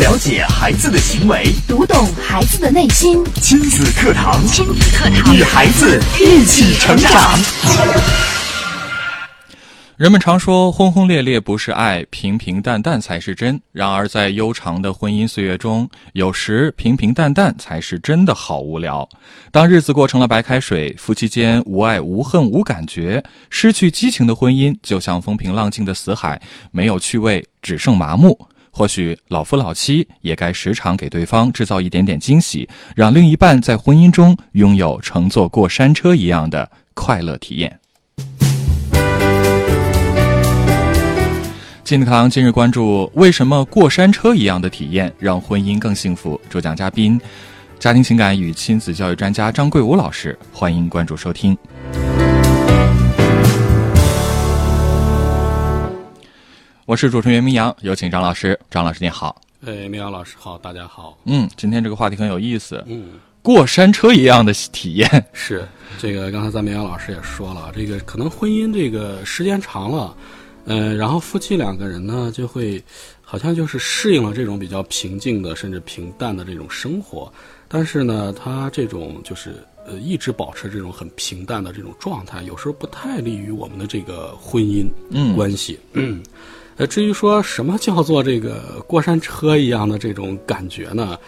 了解孩子的行为，读懂孩子的内心。亲子课堂，亲子课堂，与孩子一起成长。人们常说轰轰烈烈不是爱，平平淡淡才是真。然而，在悠长的婚姻岁月中，有时平平淡淡才是真的好无聊。当日子过成了白开水，夫妻间无爱无恨无感觉，失去激情的婚姻就像风平浪静的死海，没有趣味，只剩麻木。或许老夫老妻也该时常给对方制造一点点惊喜，让另一半在婚姻中拥有乘坐过山车一样的快乐体验。金子堂今日关注：为什么过山车一样的体验让婚姻更幸福？主讲嘉宾：家庭情感与亲子教育专家张桂武老师。欢迎关注收听。我是主持人袁明阳，有请张老师。张老师您好。哎，明阳老师好，大家好。嗯，今天这个话题很有意思。嗯，过山车一样的体验是这个。刚才咱明阳老师也说了，这个可能婚姻这个时间长了。嗯，然后夫妻两个人呢，就会好像就是适应了这种比较平静的，甚至平淡的这种生活。但是呢，他这种就是呃，一直保持这种很平淡的这种状态，有时候不太利于我们的这个婚姻关系。嗯，呃，至于说什么叫做这个过山车一样的这种感觉呢？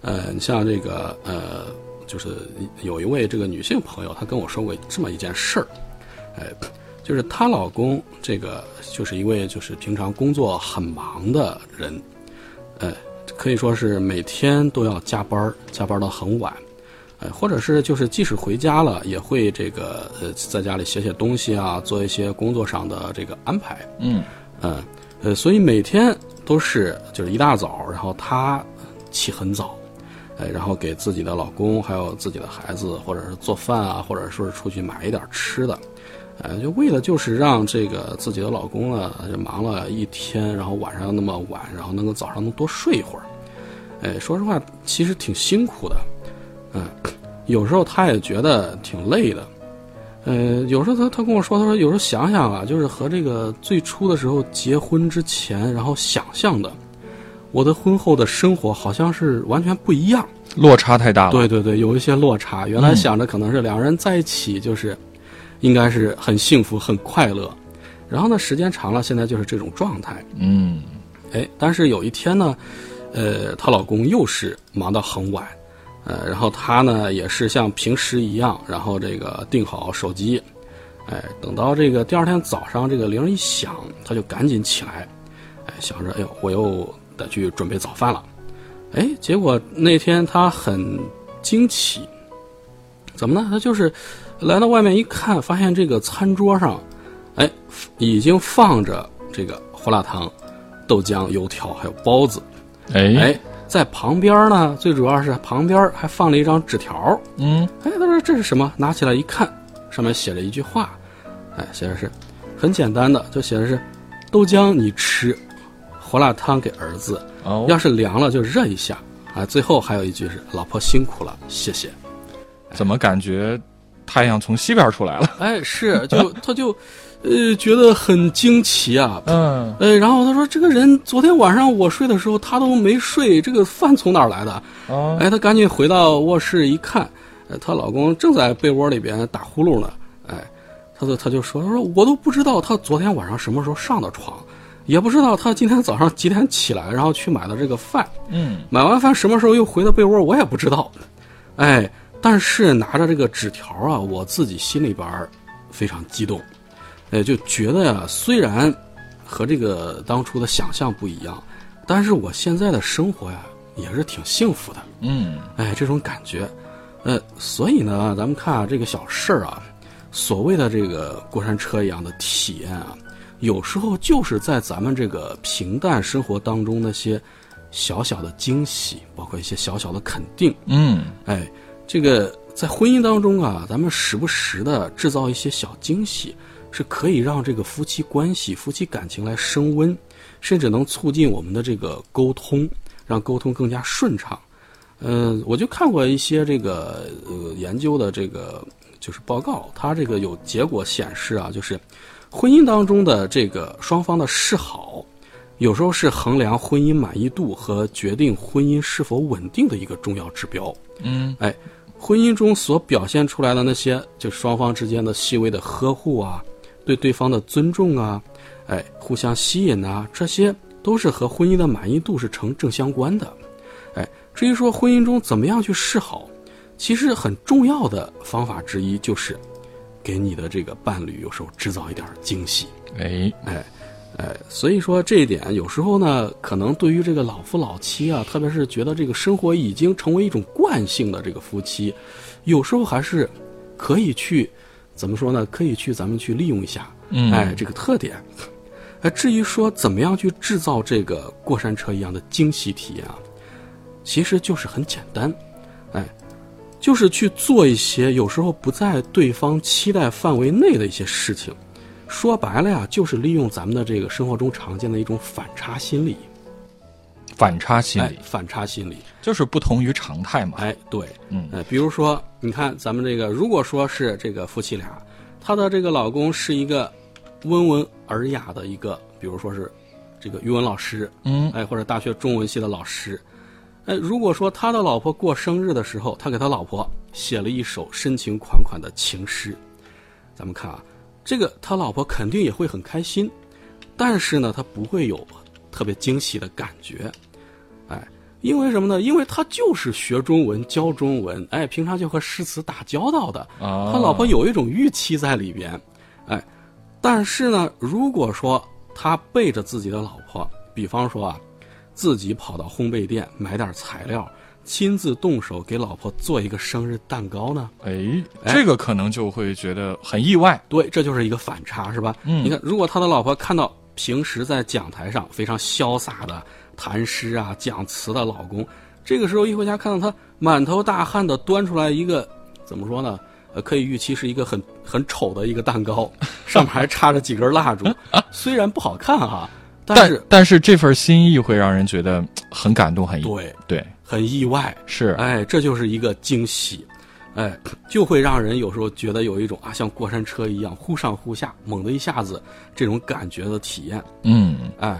呃，你像这个呃，就是有一位这个女性朋友，她跟我说过这么一件事儿，哎。就是她老公，这个就是一位就是平常工作很忙的人，呃，可以说是每天都要加班加班到很晚，呃，或者是就是即使回家了，也会这个呃在家里写写东西啊，做一些工作上的这个安排，嗯，呃，呃，所以每天都是就是一大早，然后她起很早，哎，然后给自己的老公还有自己的孩子，或者是做饭啊，或者说是出去买一点吃的。呃，就为了就是让这个自己的老公呢，就忙了一天，然后晚上那么晚，然后能够早上能多睡一会儿。哎，说实话，其实挺辛苦的。嗯，有时候他也觉得挺累的。呃，有时候他他跟我说，他说有时候想想啊，就是和这个最初的时候结婚之前，然后想象的，我的婚后的生活好像是完全不一样，落差太大了。对对对，有一些落差。原来想着可能是两个人在一起就是。应该是很幸福、很快乐，然后呢，时间长了，现在就是这种状态。嗯，哎，但是有一天呢，呃，她老公又是忙到很晚，呃，然后他呢也是像平时一样，然后这个定好手机，哎，等到这个第二天早上这个铃一响，他就赶紧起来，哎，想着，哎呦，我又得去准备早饭了，哎，结果那天他很惊奇，怎么呢？他就是。来到外面一看，发现这个餐桌上，哎，已经放着这个胡辣汤、豆浆、油条，还有包子。哎，在旁边呢，最主要是旁边还放了一张纸条。嗯，哎，他说这是什么？拿起来一看，上面写了一句话，哎，写的是很简单的，就写的是豆浆你吃，胡辣汤给儿子。哦，要是凉了就热一下。啊，最后还有一句是老婆辛苦了，谢谢。怎么感觉？太阳从西边出来了，哎，是，就他就，呃，觉得很惊奇啊，嗯，呃，然后他说，这个人昨天晚上我睡的时候他都没睡，这个饭从哪儿来的？哦，哎，他赶紧回到卧室一看，呃，她老公正在被窝里边打呼噜呢，哎，他就他就说，他说我都不知道他昨天晚上什么时候上的床，也不知道他今天早上几点起来，然后去买的这个饭，嗯，买完饭什么时候又回到被窝，我也不知道，哎。但是拿着这个纸条啊，我自己心里边非常激动，哎，就觉得呀，虽然和这个当初的想象不一样，但是我现在的生活呀也是挺幸福的。嗯，哎，这种感觉，呃，所以呢，咱们看啊，这个小事儿啊，所谓的这个过山车一样的体验啊，有时候就是在咱们这个平淡生活当中那些小小的惊喜，包括一些小小的肯定。嗯，哎。这个在婚姻当中啊，咱们时不时的制造一些小惊喜，是可以让这个夫妻关系、夫妻感情来升温，甚至能促进我们的这个沟通，让沟通更加顺畅。嗯，我就看过一些这个呃研究的这个就是报告，它这个有结果显示啊，就是婚姻当中的这个双方的示好，有时候是衡量婚姻满意度和决定婚姻是否稳定的一个重要指标。嗯，哎，婚姻中所表现出来的那些，就双方之间的细微的呵护啊，对对方的尊重啊，哎，互相吸引啊，这些都是和婚姻的满意度是成正相关的。哎，至于说婚姻中怎么样去示好，其实很重要的方法之一就是，给你的这个伴侣有时候制造一点惊喜。哎，哎，哎，所以说这一点有时候呢，可能对于这个老夫老妻啊，特别是觉得这个生活已经成为一种惯性的这个夫妻，有时候还是可以去怎么说呢？可以去咱们去利用一下，嗯哎，这个特点。哎，至于说怎么样去制造这个过山车一样的惊喜体验啊，其实就是很简单，哎，就是去做一些有时候不在对方期待范围内的一些事情。说白了呀，就是利用咱们的这个生活中常见的一种反差心理。反差心理，哎反差心理，就是不同于常态嘛。哎，对，嗯。呃，比如说，你看咱们这个，如果说是这个夫妻俩，她的这个老公是一个温文尔雅的一个，比如说是这个语文老师，嗯，哎，或者大学中文系的老师，哎，如果说他的老婆过生日的时候，他给他老婆写了一首深情款款的情诗，咱们看啊，这个他老婆肯定也会很开心，但是呢，他不会有特别惊喜的感觉，哎，因为什么呢？因为他就是学中文教中文，哎，平常就和诗词打交道的，啊，他老婆有一种预期在里边，哎，但是呢，如果说他背着自己的老婆，比方说啊，自己跑到烘焙店买点材料，亲自动手给老婆做一个生日蛋糕呢？哎，哎这个可能就会觉得很意外。对，这就是一个反差，是吧？嗯你看，如果他的老婆看到平时在讲台上非常潇洒的谈诗啊、讲词的老公，这个时候一回家看到他满头大汗的端出来一个，怎么说呢？呃，可以预期是一个很很丑的一个蛋糕，上面还插着几根蜡烛，虽然不好看哈，但但是但是这份心意会让人觉得很感动，很意对对很意外，是哎，这就是一个惊喜，哎，就会让人有时候觉得有一种啊，像过山车一样忽上忽下，猛的一下子这种感觉的体验。嗯哎，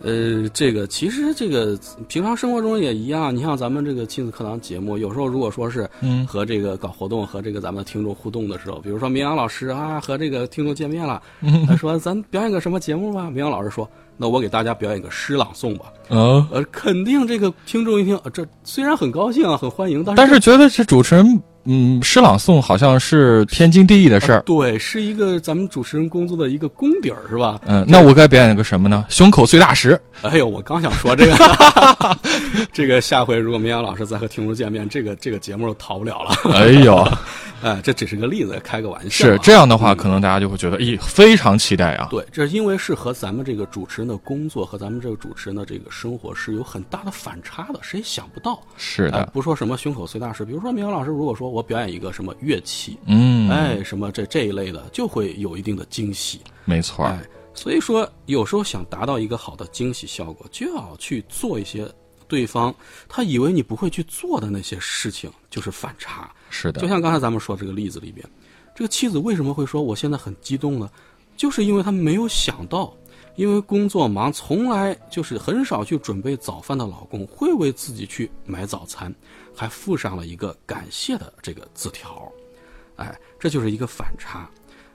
呃，这个其实这个平常生活中也一样。你像咱们这个亲子课堂节目，有时候如果说是嗯和这个搞活动，和这个咱们的听众互动的时候，比如说明阳老师啊和这个听众见面了，他说咱表演个什么节目吧？明阳老师说，那我给大家表演个诗朗诵吧。啊，呃，肯定这个听众一听，呃这虽然很高兴啊，很欢迎，但是但是觉得这主持人嗯诗朗诵好像是天经地义的事儿。对，是一个咱们主持人工作的一个功底儿，是吧？嗯，那我该表演个什么呢？胸口碎大石。哎呦，我刚想说这个，这个下回如果明阳老师再和听众见面，这个这个节目都逃不了了。哎呦，哎，这只是个例子，开个玩笑、是这。样的话，嗯可能大家就会觉得，咦，非常期待啊。对，这因为是和咱们这个主持人的工作和咱们这个主持人的这个生活是有很大的反差的，谁也想不到。哎是的，，不说什么胸口碎大石，比如说明阳老师，如果说我表演一个什么乐器，嗯，哎，什么这这一类的，就会有一定的惊喜。没错儿，哎，所以说有时候想达到一个好的惊喜效果，就要去做一些对方他以为你不会去做的那些事情，就是反差。是的就，像刚才咱们说这个例子里边，这个妻子为什么会说我现在很激动呢？就是因为她没有想到，因为工作忙，从来就是很少去准备早饭的老公会为自己去买早餐，还附上了一个感谢的这个字条。哎，这就是一个反差。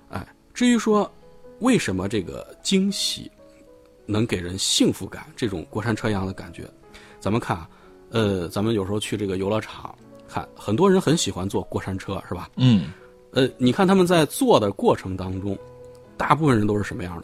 哎，至于说为什么这个惊喜能给人幸福感，这种过山车一样的感觉，咱们看啊，呃，咱们有时候去这个游乐场看，很多人很喜欢坐过山车，是吧？嗯，呃，你看他们在坐的过程当中，大部分人都是什么样的？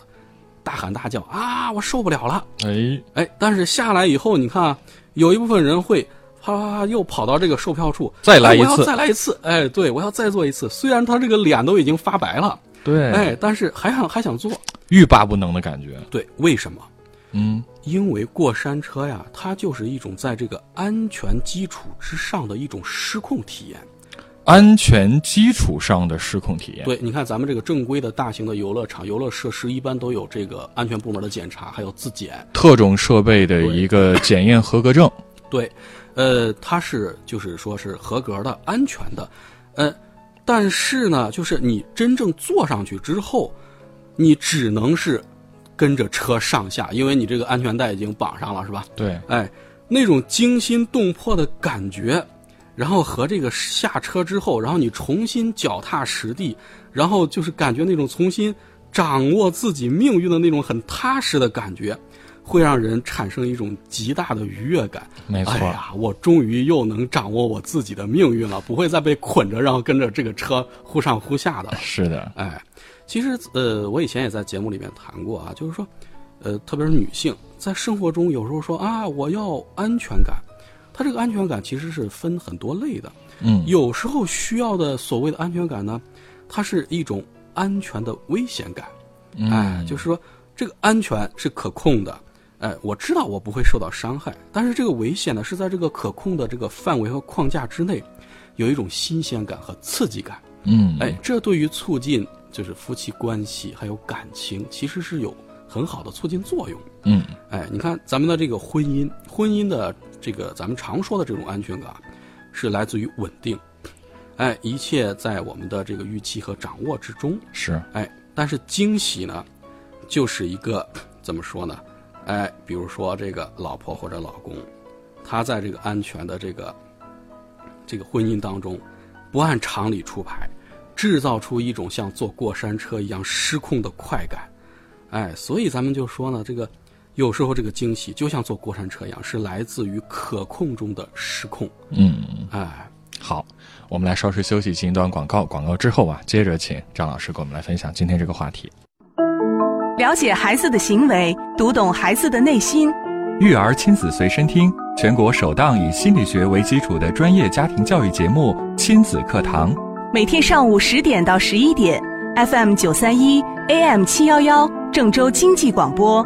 大喊大叫啊，我受不了了！哎，哎，但是下来以后，你看啊，有一部分人会啪啪啪又跑到这个售票处，再来一哎我要次再来一次，哎，对我要再做一次。虽然他这个脸都已经发白了，对，哎，但是还想还想做。欲罢不能的感觉。对，为什么？嗯，因为过山车呀，它就是一种在这个安全基础之上的一种失控体验。安全基础上的失控体验。对，你看咱们这个正规的大型的游乐场、游乐设施，一般都有这个安全部门的检查，还有自检。特种设备的一个检验合格证。对，呃，它是就是说是合格的、安全的，呃，但是呢，就是你真正坐上去之后，你只能是跟着车上下，因为你这个安全带已经绑上了，是吧？对，哎，那种惊心动魄的感觉，然后和这个下车之后，然后你重新脚踏实地，然后就是感觉那种重新掌握自己命运的那种很踏实的感觉，会让人产生一种极大的愉悦感。没错哎呀，我终于又能掌握我自己的命运了，不会再被捆着，然后跟着这个车忽上忽下的。是的，哎，其实呃，我以前也在节目里面谈过啊，就是说，呃，特别是女性在生活中有时候说啊，我要安全感，它这个安全感其实是分很多类的，嗯，有时候需要的所谓的安全感呢，它是一种安全的危险感，嗯哎，就是说这个安全是可控的。哎，我知道我不会受到伤害，但是这个危险呢是在这个可控的这个范围和框架之内，有一种新鲜感和刺激感。嗯，哎，这对于促进就是夫妻关系还有感情，其实是有很好的促进作用。嗯，哎，你看咱们的这个婚姻，婚姻的这个咱们常说的这种安全感，是来自于稳定。哎，一切在我们的这个预期和掌握之中。是，哎，但是惊喜呢，就是一个怎么说呢？哎，比如说这个老婆或者老公，他在这个安全的这个这个婚姻当中，不按常理出牌，制造出一种像坐过山车一样失控的快感。哎，所以咱们就说呢，这个有时候这个惊喜就像坐过山车一样，是来自于可控中的失控。嗯，哎，好，我们来稍事休息，进一段广告。广告之后啊，接着请张老师给我们来分享今天这个话题：了解孩子的行为，读懂孩子的内心。育儿亲子随身听，全国首档以心理学为基础的专业家庭教育节目《亲子课堂》。每天上午十点到十一点，FM 九三一，AM 七幺幺，郑州经济广播，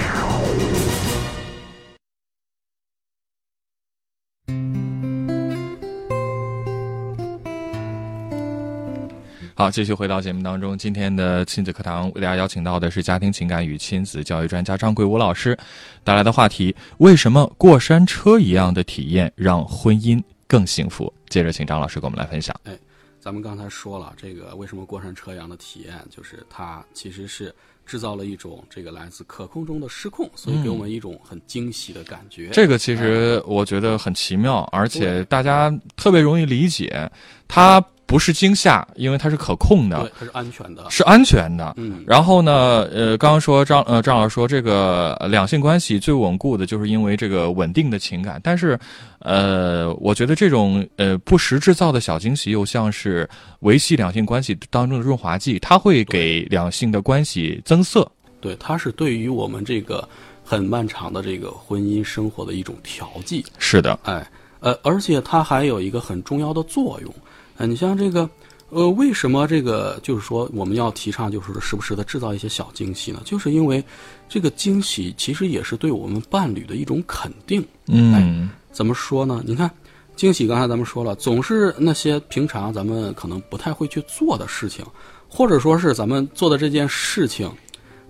好，继续回到节目当中。今天的亲子课堂为大家邀请到的是家庭情感与亲子教育专家张桂武老师带来的话题：为什么过山车一样的体验让婚姻更幸福？接着请张老师给我们来分享。哎咱们刚才说了，这个为什么过山车一样的体验，就是它其实是制造了一种这个来自可控中的失控，所以给我们一种很惊喜的感觉。这个其实我觉得很奇妙，而且大家特别容易理解。它不是惊吓，因为它是可控的对，，它是安全的。是安全的。嗯，然后呢，呃，刚刚说张呃张老师说，这个呃两性关系最稳固的就是因为这个稳定的情感，但是，呃，我觉得这种呃不时制造的小惊喜，又像是维系两性关系当中的润滑剂，它会给两性的关系增色。对，它是对于我们这个很漫长的这个婚姻生活的一种调剂。是的，哎，呃，而且它还有一个很重要的作用。呃，你像这个，呃，为什么这个就是说我们要提倡，就是时不时的制造一些小惊喜呢？就是因为这个惊喜其实也是对我们伴侣的一种肯定。嗯，怎么说呢？你看，惊喜刚才咱们说了，总是那些平常咱们可能不太会去做的事情，或者说是咱们做的这件事情，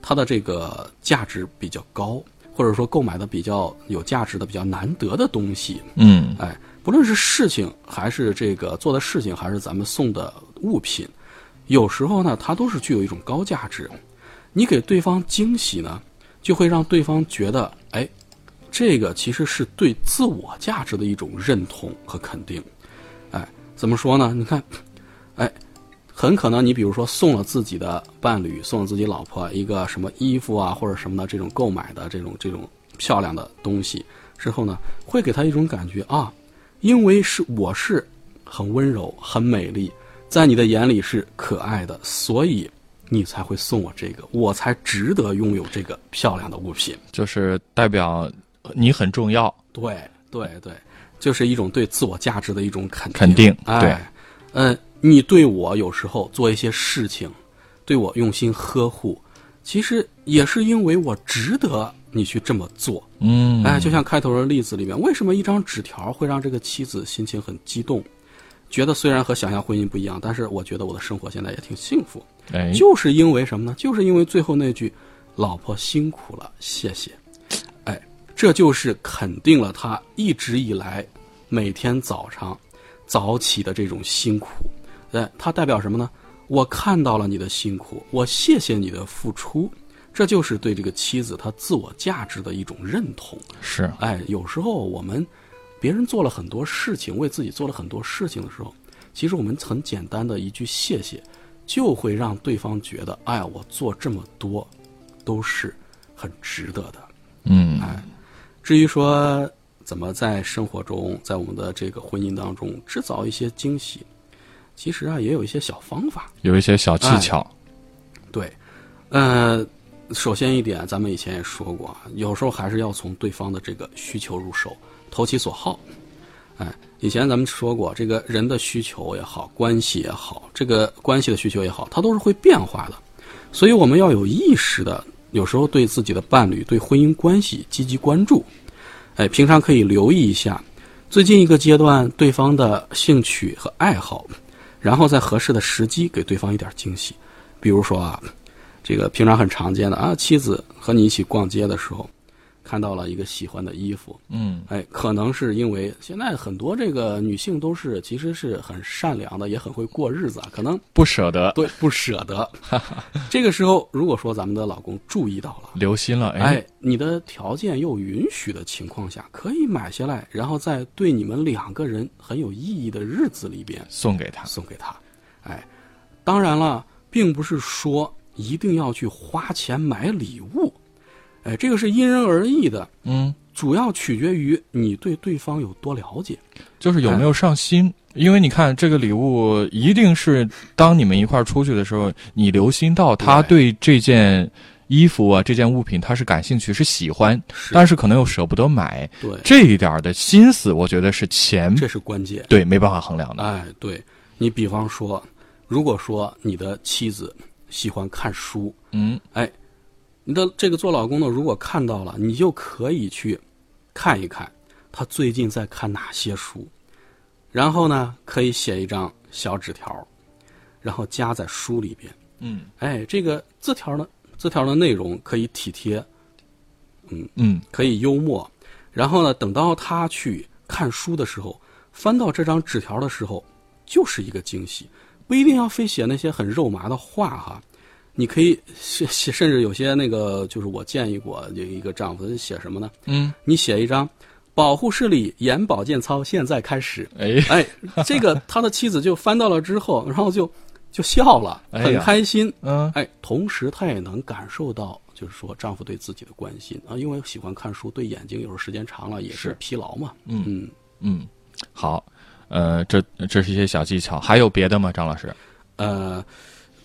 它的这个价值比较高，或者说购买的比较有价值的、比较难得的东西，嗯，哎，不论是事情还是这个做的事情，还是咱们送的物品，有时候呢，它都是具有一种高价值。你给对方惊喜呢，就会让对方觉得，哎，这个其实是对自我价值的一种认同和肯定。哎，怎么说呢？你看，哎，很可能你比如说送了自己的伴侣，送了自己老婆一个什么衣服啊，或者什么的这种购买的这种这种漂亮的东西之后呢，会给他一种感觉啊，因为是我是很温柔、很美丽，在你的眼里是可爱的，所以你才会送我这个，我才值得拥有这个漂亮的物品。就是代表你很重要。对对对，就是一种对自我价值的一种肯定。肯定对哎，嗯、你对我有时候做一些事情，对我用心呵护，其实也是因为我值得你去这么做。嗯，哎，就像开头的例子里面，为什么一张纸条会让这个妻子心情很激动？觉得虽然和想象婚姻不一样，但是我觉得我的生活现在也挺幸福。哎，就是因为什么呢？就是因为最后那句“老婆辛苦了，谢谢”。哎，这就是肯定了他一直以来每天早上早起的这种辛苦。哎，它代表什么呢？我看到了你的辛苦，我谢谢你的付出，这就是对这个妻子她自我价值的一种认同。是，哎，有时候我们别人做了很多事情，为自己做了很多事情的时候，其实我们很简单的一句谢谢，就会让对方觉得，哎呀，我做这么多都是很值得的。嗯，哎，至于说怎么在生活中，在我们的这个婚姻当中制造一些惊喜，其实啊也有一些小方法。有一些小技巧。对，呃，首先一点，咱们以前也说过，有时候还是要从对方的这个需求入手，投其所好。哎，以前咱们说过，这个人的需求也好，关系也好，这个关系的需求也好，它都是会变化的，所以我们要有意识的，有时候对自己的伴侣、对婚姻关系积极关注。哎，平常可以留意一下最近一个阶段对方的兴趣和爱好，然后在合适的时机给对方一点惊喜。比如说啊，这个平常很常见的啊，妻子和你一起逛街的时候，看到了一个喜欢的衣服，嗯，哎，可能是因为现在很多这个女性都是其实是很善良的，也很会过日子啊，可能不舍得，对不舍得。这个时候，如果说咱们的老公注意到了，留心了，哎，哎，你的条件又允许的情况下，可以买下来，然后在对你们两个人很有意义的日子里边送给他。送给他。哎，当然了，并不是说一定要去花钱买礼物，哎，这个是因人而异的，嗯，主要取决于你对对方有多了解。就是有没有上心。因为你看，这个礼物一定是当你们一块儿出去的时候，你留心到他对这件衣服啊、这件物品他是感兴趣、是喜欢，是但是可能又舍不得买。对，这一点儿的心思，我觉得是钱这是关键。对没办法衡量的。哎，对你比方说，如果说你的妻子喜欢看书，嗯，哎，你的这个做老公的如果看到了，你就可以去看一看他最近在看哪些书，然后呢，可以写一张小纸条，然后夹在书里边。嗯。哎，这个字条呢，字条的内容可以体贴，嗯，可以幽默，然后呢，等到他去看书的时候，翻到这张纸条的时候，就是一个惊喜，不一定要非写那些很肉麻的话哈。你可以写写，甚至有些那个，就是我建议过有一个丈夫写什么呢？嗯，你写一张保护视力眼保健操，现在开始。哎，哎，这个他的妻子就翻到了之后，然后就就笑了，很开心。嗯，哎，同时她也能感受到，就是说丈夫对自己的关心啊，因为喜欢看书，对眼睛有时候时间长了也是是疲劳嘛。嗯嗯，嗯，好，呃，这这是一些小技巧，还有别的吗？张老师？呃，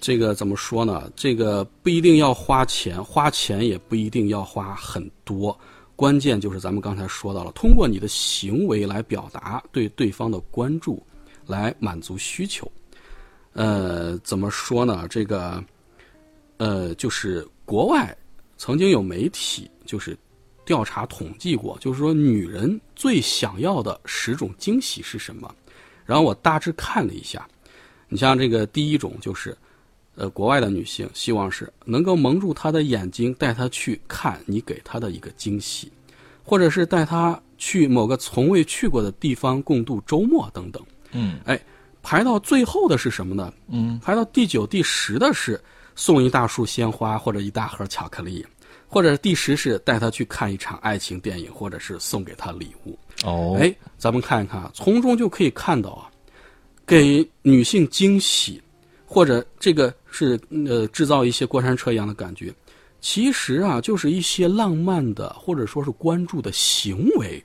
这个怎么说呢？这个不一定要花钱，花钱也不一定要花很多。关键就是咱们刚才说到了，通过你的行为来表达对对方的关注，来满足需求。呃，怎么说呢？这个，呃，就是国外曾经有媒体就是调查统计过，就是说女人最想要的十种惊喜是什么？然后我大致看了一下，你像这个第一种就是，呃，国外的女性希望是能够蒙住她的眼睛，带她去看你给她的一个惊喜，或者是带她去某个从未去过的地方共度周末等等。嗯哎，排到最后的是什么呢？嗯，排到第九、第十的是送一大束鲜花或者一大盒巧克力，或者第十是带他去看一场爱情电影，或者是送给他礼物。哦，哎，咱们看一看啊，从中就可以看到啊，给女性惊喜，或者这个是呃制造一些过山车一样的感觉，其实啊就是一些浪漫的或者说是关注的行为，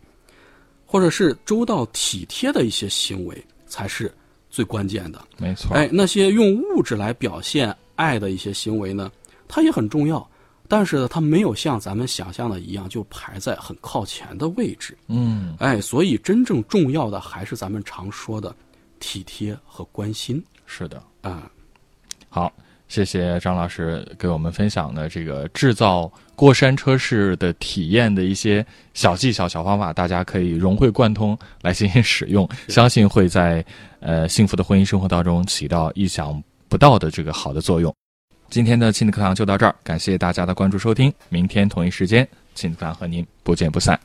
或者是周到体贴的一些行为才是最关键的。没错。哎，那些用物质来表现爱的一些行为呢，它也很重要，但是呢，它没有像咱们想象的一样就排在很靠前的位置。嗯，哎，所以真正重要的还是咱们常说的体贴和关心是的。啊。好，谢谢张老师给我们分享的这个制造过山车式的体验的一些小技巧、小方法，大家可以融会贯通来进行使用，相信会在呃幸福的婚姻生活当中起到意想不到的这个好的作用。今天的亲子课堂就到这儿，感谢大家的关注收听，明天同一时间亲子课堂和您不见不散。